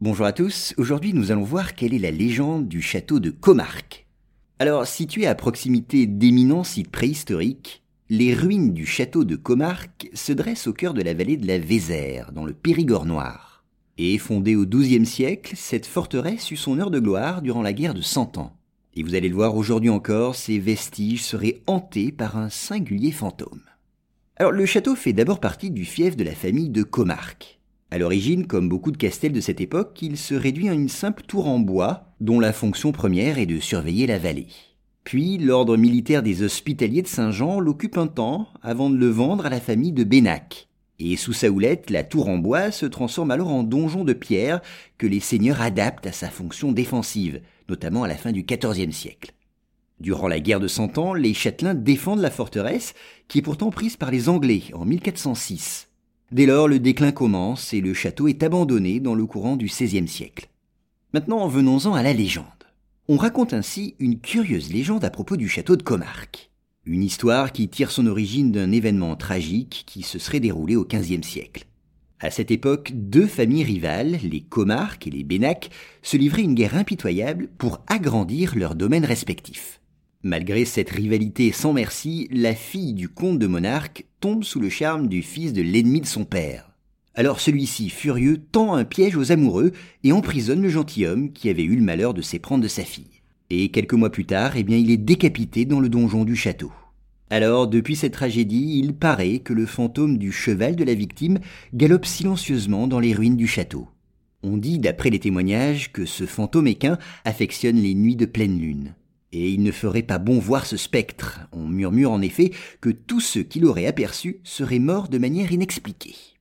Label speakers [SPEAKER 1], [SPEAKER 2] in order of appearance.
[SPEAKER 1] Bonjour à tous, aujourd'hui nous allons voir quelle est la légende du château de Comarque. Alors, situé à proximité d'éminents sites préhistoriques, les ruines du château de Comarque se dressent au cœur de la vallée de la Vézère, dans le Périgord noir. Et fondée au XIIe siècle, cette forteresse eut son heure de gloire durant la guerre de Cent Ans. Et vous allez le voir aujourd'hui encore, ces vestiges seraient hantés par un singulier fantôme. Alors le château fait d'abord partie du fief de la famille de Comarque. À l'origine, comme beaucoup de castels de cette époque, il se réduit en une simple tour en bois, dont la fonction première est de surveiller la vallée. Puis, l'ordre militaire des hospitaliers de Saint-Jean l'occupe un temps avant de le vendre à la famille de Bénac. Et sous sa houlette, la tour en bois se transforme alors en donjon de pierre que les seigneurs adaptent à sa fonction défensive, notamment à la fin du XIVe siècle. Durant la guerre de Cent Ans, les châtelains défendent la forteresse, qui est pourtant prise par les Anglais en 1406. Dès lors, le déclin commence et le château est abandonné dans le courant du XVIe siècle. Maintenant, venons-en à la légende. On raconte ainsi une curieuse légende à propos du château de Comarque. Une histoire qui tire son origine d'un événement tragique qui se serait déroulé au XVe siècle. À cette époque, deux familles rivales, les Comarques et les Bénac, se livraient une guerre impitoyable pour agrandir leurs domaines respectifs. Malgré cette rivalité sans merci, la fille du comte de Monarque tombe sous le charme du fils de l'ennemi de son père. Alors celui-ci, furieux, tend un piège aux amoureux et emprisonne le gentilhomme qui avait eu le malheur de s'éprendre de sa fille. Et quelques mois plus tard, eh bien, il est décapité dans le donjon du château. Alors, depuis cette tragédie, il paraît que le fantôme du cheval de la victime galope silencieusement dans les ruines du château. On dit, d'après les témoignages, que ce fantôme équin affectionne les nuits de pleine lune. Et il ne ferait pas bon voir ce spectre. On murmure en effet que tous ceux qui l'auraient aperçu seraient morts de manière inexpliquée.